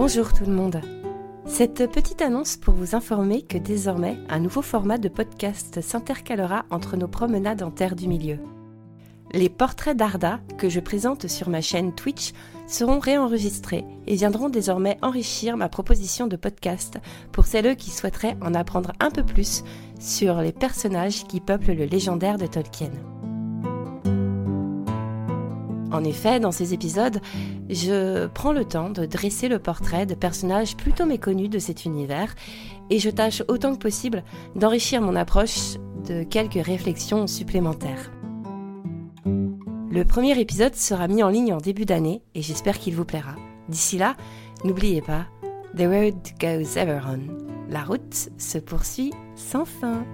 Bonjour tout le monde. Cette petite annonce pour vous informer que désormais un nouveau format de podcast s'intercalera entre nos promenades en terre du milieu. Les portraits d'Arda que je présente sur ma chaîne Twitch seront réenregistrés et viendront désormais enrichir ma proposition de podcast pour celles qui souhaiteraient en apprendre un peu plus sur les personnages qui peuplent le légendaire de Tolkien. En effet, dans ces épisodes, je prends le temps de dresser le portrait de personnages plutôt méconnus de cet univers et je tâche autant que possible d'enrichir mon approche de quelques réflexions supplémentaires. Le premier épisode sera mis en ligne en début d'année et j'espère qu'il vous plaira. D'ici là, n'oubliez pas, The road goes ever on. La route se poursuit sans fin.